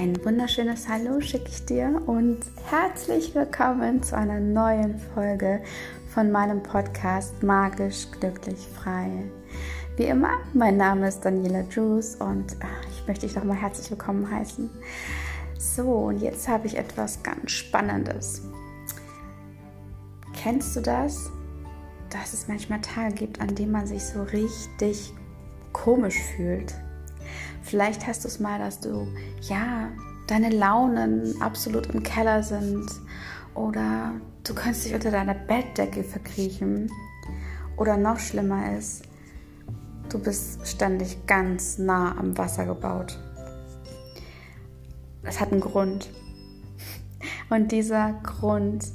Ein wunderschönes Hallo schicke ich dir und herzlich willkommen zu einer neuen Folge von meinem Podcast Magisch Glücklich Frei. Wie immer, mein Name ist Daniela Juice und ah, ich möchte dich nochmal herzlich willkommen heißen. So, und jetzt habe ich etwas ganz Spannendes. Kennst du das? Dass es manchmal Tage gibt, an denen man sich so richtig komisch fühlt. Vielleicht hast du es mal, dass du, ja, deine Launen absolut im Keller sind oder du kannst dich unter deiner Bettdecke verkriechen oder noch schlimmer ist, du bist ständig ganz nah am Wasser gebaut. Das hat einen Grund. Und dieser Grund,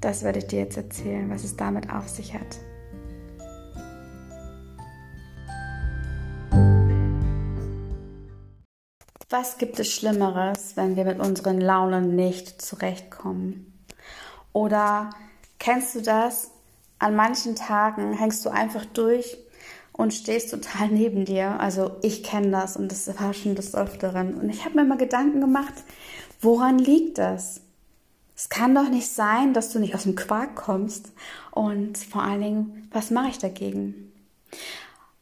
das werde ich dir jetzt erzählen, was es damit auf sich hat. Was gibt es Schlimmeres, wenn wir mit unseren Launen nicht zurechtkommen? Oder kennst du das? An manchen Tagen hängst du einfach durch und stehst total neben dir. Also ich kenne das und das war schon des Öfteren. Und ich habe mir mal Gedanken gemacht, woran liegt das? Es kann doch nicht sein, dass du nicht aus dem Quark kommst. Und vor allen Dingen, was mache ich dagegen?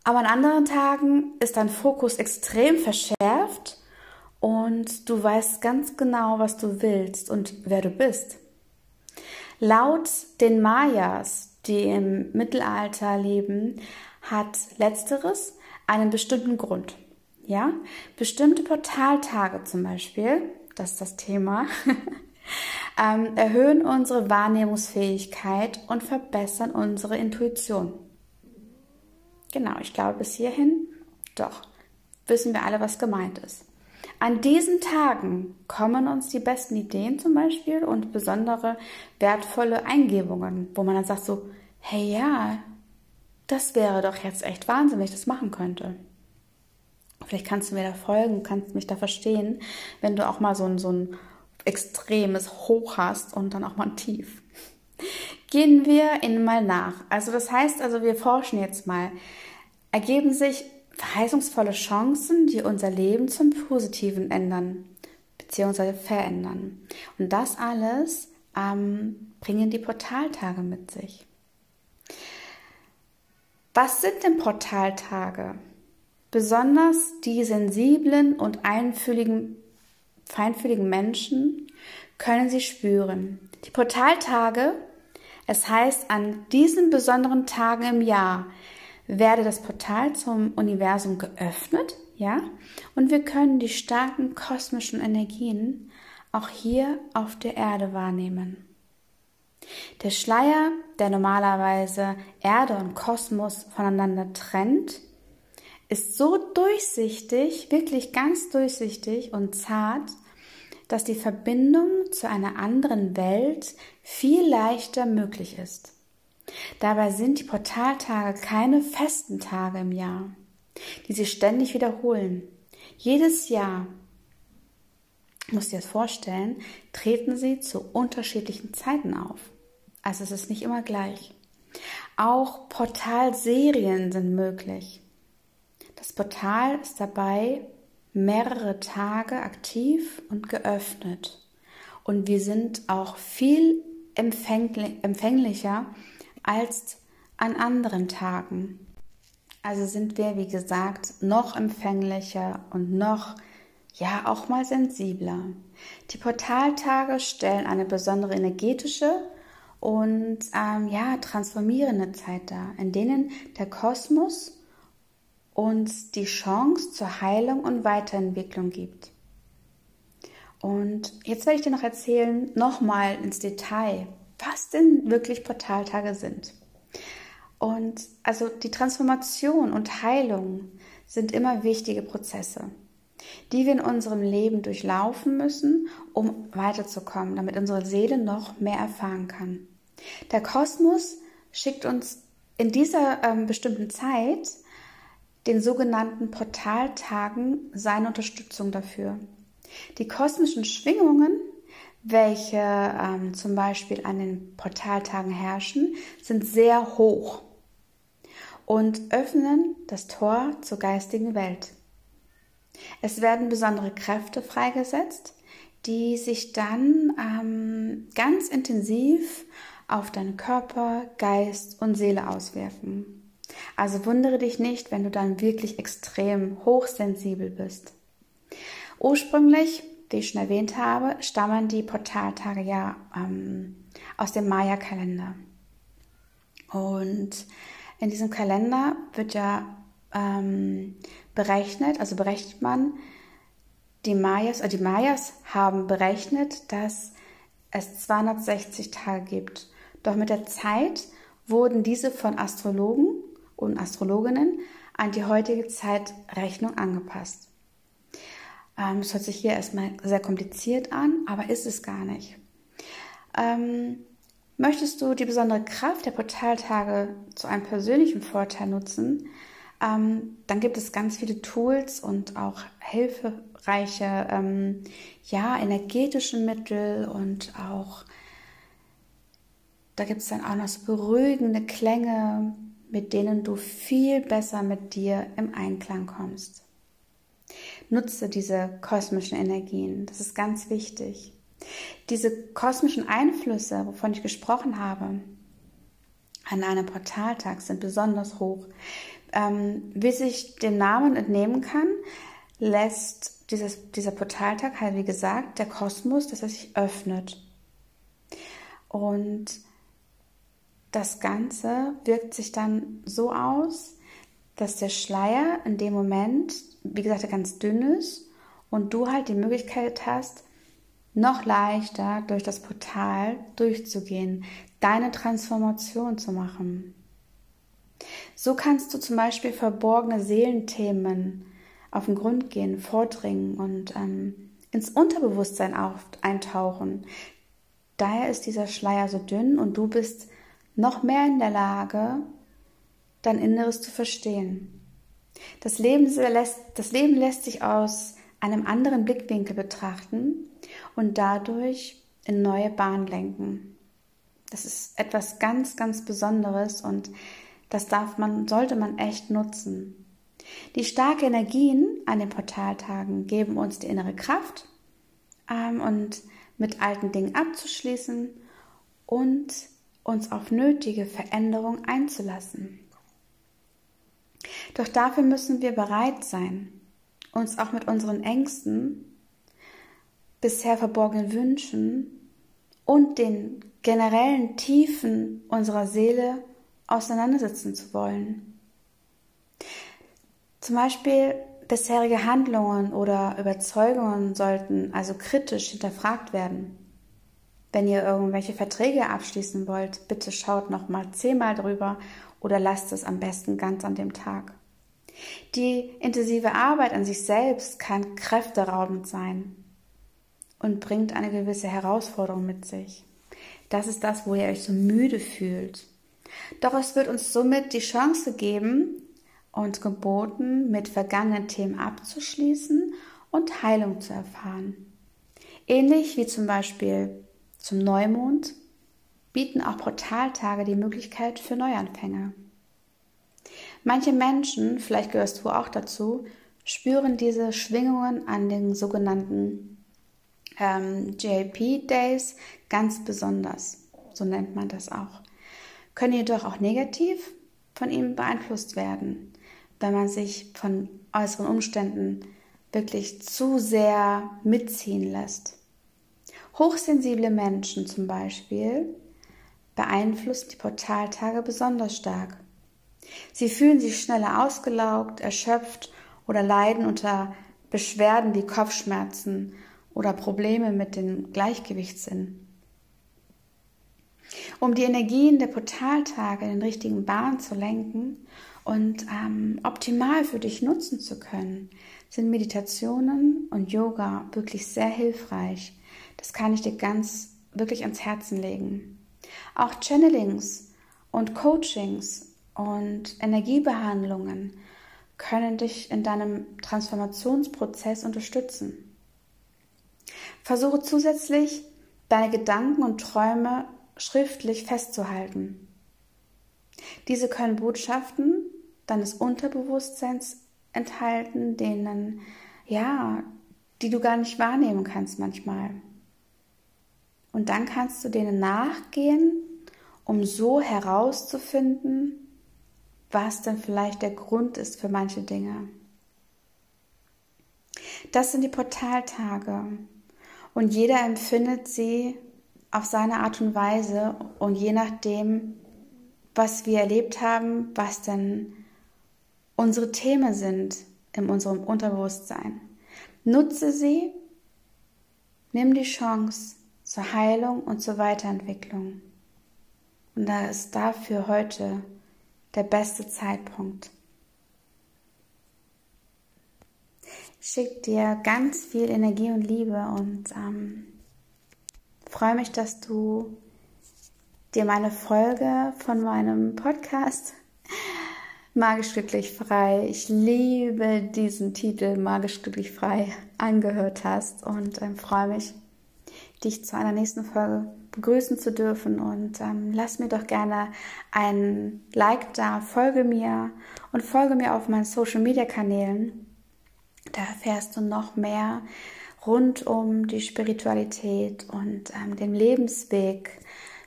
Aber an anderen Tagen ist dein Fokus extrem verschärft und du weißt ganz genau, was du willst und wer du bist. Laut den Mayas, die im Mittelalter leben, hat letzteres einen bestimmten Grund. Ja, bestimmte Portaltage zum Beispiel, das ist das Thema, ähm, erhöhen unsere Wahrnehmungsfähigkeit und verbessern unsere Intuition. Genau, ich glaube bis hierhin, doch, wissen wir alle, was gemeint ist. An diesen Tagen kommen uns die besten Ideen zum Beispiel und besondere wertvolle Eingebungen, wo man dann sagt so, hey ja, das wäre doch jetzt echt Wahnsinn, wenn ich das machen könnte. Vielleicht kannst du mir da folgen, kannst mich da verstehen, wenn du auch mal so ein, so ein extremes Hoch hast und dann auch mal ein Tief. Gehen wir in mal nach. Also das heißt also, wir forschen jetzt mal. Ergeben sich verheißungsvolle Chancen, die unser Leben zum Positiven ändern bzw. verändern. Und das alles ähm, bringen die Portaltage mit sich. Was sind denn Portaltage? Besonders die sensiblen und einfühligen, feinfühligen Menschen können sie spüren. Die Portaltage, es heißt, an diesen besonderen Tagen im Jahr werde das Portal zum Universum geöffnet, ja, und wir können die starken kosmischen Energien auch hier auf der Erde wahrnehmen. Der Schleier, der normalerweise Erde und Kosmos voneinander trennt, ist so durchsichtig, wirklich ganz durchsichtig und zart, dass die Verbindung zu einer anderen Welt viel leichter möglich ist. Dabei sind die Portaltage keine festen Tage im Jahr, die sich ständig wiederholen. Jedes Jahr, musst dir das vorstellen, treten sie zu unterschiedlichen Zeiten auf. Also es ist nicht immer gleich. Auch Portalserien sind möglich. Das Portal ist dabei mehrere Tage aktiv und geöffnet. Und wir sind auch viel empfänglicher als an anderen Tagen. Also sind wir, wie gesagt, noch empfänglicher und noch, ja, auch mal sensibler. Die Portaltage stellen eine besondere energetische und ähm, ja, transformierende Zeit dar, in denen der Kosmos uns die Chance zur Heilung und Weiterentwicklung gibt. Und jetzt werde ich dir noch erzählen, nochmal ins Detail, was denn wirklich Portaltage sind. Und also die Transformation und Heilung sind immer wichtige Prozesse, die wir in unserem Leben durchlaufen müssen, um weiterzukommen, damit unsere Seele noch mehr erfahren kann. Der Kosmos schickt uns in dieser ähm, bestimmten Zeit, den sogenannten Portaltagen, seine Unterstützung dafür. Die kosmischen Schwingungen welche ähm, zum Beispiel an den Portaltagen herrschen, sind sehr hoch und öffnen das Tor zur geistigen Welt. Es werden besondere Kräfte freigesetzt, die sich dann ähm, ganz intensiv auf deinen Körper, Geist und Seele auswirken. Also wundere dich nicht, wenn du dann wirklich extrem hochsensibel bist. Ursprünglich, wie ich schon erwähnt habe, stammen die Portaltage ja ähm, aus dem Maya-Kalender. Und in diesem Kalender wird ja ähm, berechnet, also berechnet man, die Mayas, äh, die Mayas haben berechnet, dass es 260 Tage gibt. Doch mit der Zeit wurden diese von Astrologen und Astrologinnen an die heutige Zeitrechnung angepasst. Ähm, es hört sich hier erstmal sehr kompliziert an, aber ist es gar nicht. Ähm, möchtest du die besondere Kraft der Portaltage zu einem persönlichen Vorteil nutzen, ähm, dann gibt es ganz viele Tools und auch hilfreiche, ähm, ja, energetische Mittel und auch, da gibt es dann auch noch so beruhigende Klänge, mit denen du viel besser mit dir im Einklang kommst. Nutze diese kosmischen Energien, das ist ganz wichtig. Diese kosmischen Einflüsse, wovon ich gesprochen habe, an einem Portaltag sind besonders hoch. Ähm, wie sich dem Namen entnehmen kann, lässt dieses, dieser Portaltag halt, wie gesagt, der Kosmos, dass er sich öffnet. Und das Ganze wirkt sich dann so aus, dass der Schleier in dem Moment, wie gesagt, ganz dünn ist und du halt die Möglichkeit hast, noch leichter durch das Portal durchzugehen, deine Transformation zu machen. So kannst du zum Beispiel verborgene Seelenthemen auf den Grund gehen, vordringen und ähm, ins Unterbewusstsein auf, eintauchen. Daher ist dieser Schleier so dünn und du bist noch mehr in der Lage, dein Inneres zu verstehen. Das Leben lässt, das Leben lässt sich aus einem anderen Blickwinkel betrachten und dadurch in neue Bahnen lenken. Das ist etwas ganz, ganz Besonderes und das darf man, sollte man echt nutzen. Die starken Energien an den Portaltagen geben uns die innere Kraft ähm, und mit alten Dingen abzuschließen und uns auf nötige Veränderung einzulassen. Doch dafür müssen wir bereit sein, uns auch mit unseren Ängsten, bisher verborgenen Wünschen und den generellen Tiefen unserer Seele auseinandersetzen zu wollen. Zum Beispiel bisherige Handlungen oder Überzeugungen sollten also kritisch hinterfragt werden. Wenn ihr irgendwelche Verträge abschließen wollt, bitte schaut noch mal zehnmal drüber oder lasst es am besten ganz an dem Tag. Die intensive Arbeit an sich selbst kann kräfteraubend sein und bringt eine gewisse Herausforderung mit sich. Das ist das, wo ihr euch so müde fühlt doch es wird uns somit die Chance geben, uns geboten, mit vergangenen Themen abzuschließen und Heilung zu erfahren. Ähnlich wie zum Beispiel zum Neumond bieten auch Portaltage die Möglichkeit für Neuanfänge. Manche Menschen, vielleicht gehörst du auch dazu, spüren diese Schwingungen an den sogenannten ähm, JP Days ganz besonders. So nennt man das auch können jedoch auch negativ von ihm beeinflusst werden, wenn man sich von äußeren Umständen wirklich zu sehr mitziehen lässt. Hochsensible Menschen zum Beispiel beeinflussen die Portaltage besonders stark. Sie fühlen sich schneller ausgelaugt, erschöpft oder leiden unter Beschwerden wie Kopfschmerzen oder Probleme mit dem Gleichgewichtssinn. Um die Energien der Portaltage in den richtigen Bahn zu lenken und ähm, optimal für dich nutzen zu können, sind Meditationen und Yoga wirklich sehr hilfreich. Das kann ich dir ganz wirklich ans Herzen legen. Auch Channelings und Coachings und Energiebehandlungen können dich in deinem Transformationsprozess unterstützen. Versuche zusätzlich deine Gedanken und Träume schriftlich festzuhalten. Diese können Botschaften deines Unterbewusstseins enthalten, denen ja, die du gar nicht wahrnehmen kannst manchmal. Und dann kannst du denen nachgehen, um so herauszufinden, was denn vielleicht der Grund ist für manche Dinge. Das sind die Portaltage. Und jeder empfindet sie auf seine Art und Weise und je nachdem, was wir erlebt haben, was denn unsere Themen sind in unserem Unterbewusstsein. Nutze sie, nimm die Chance zur Heilung und zur Weiterentwicklung. Und da ist dafür heute der beste Zeitpunkt. Ich schicke dir ganz viel Energie und Liebe und ähm, freue mich, dass du dir meine Folge von meinem Podcast Magisch glücklich frei. Ich liebe diesen Titel Magisch glücklich frei angehört hast und ähm, freue mich, dich zu einer nächsten Folge begrüßen zu dürfen und ähm, lass mir doch gerne ein Like da, folge mir und folge mir auf meinen Social Media Kanälen. Da erfährst du noch mehr rund um die Spiritualität und ähm, den Lebensweg,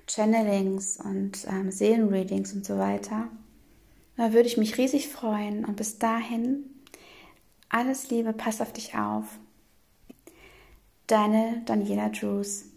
Channelings und ähm, Seelenreadings und so weiter. Da würde ich mich riesig freuen und bis dahin alles Liebe, pass auf dich auf. Deine Daniela Drews.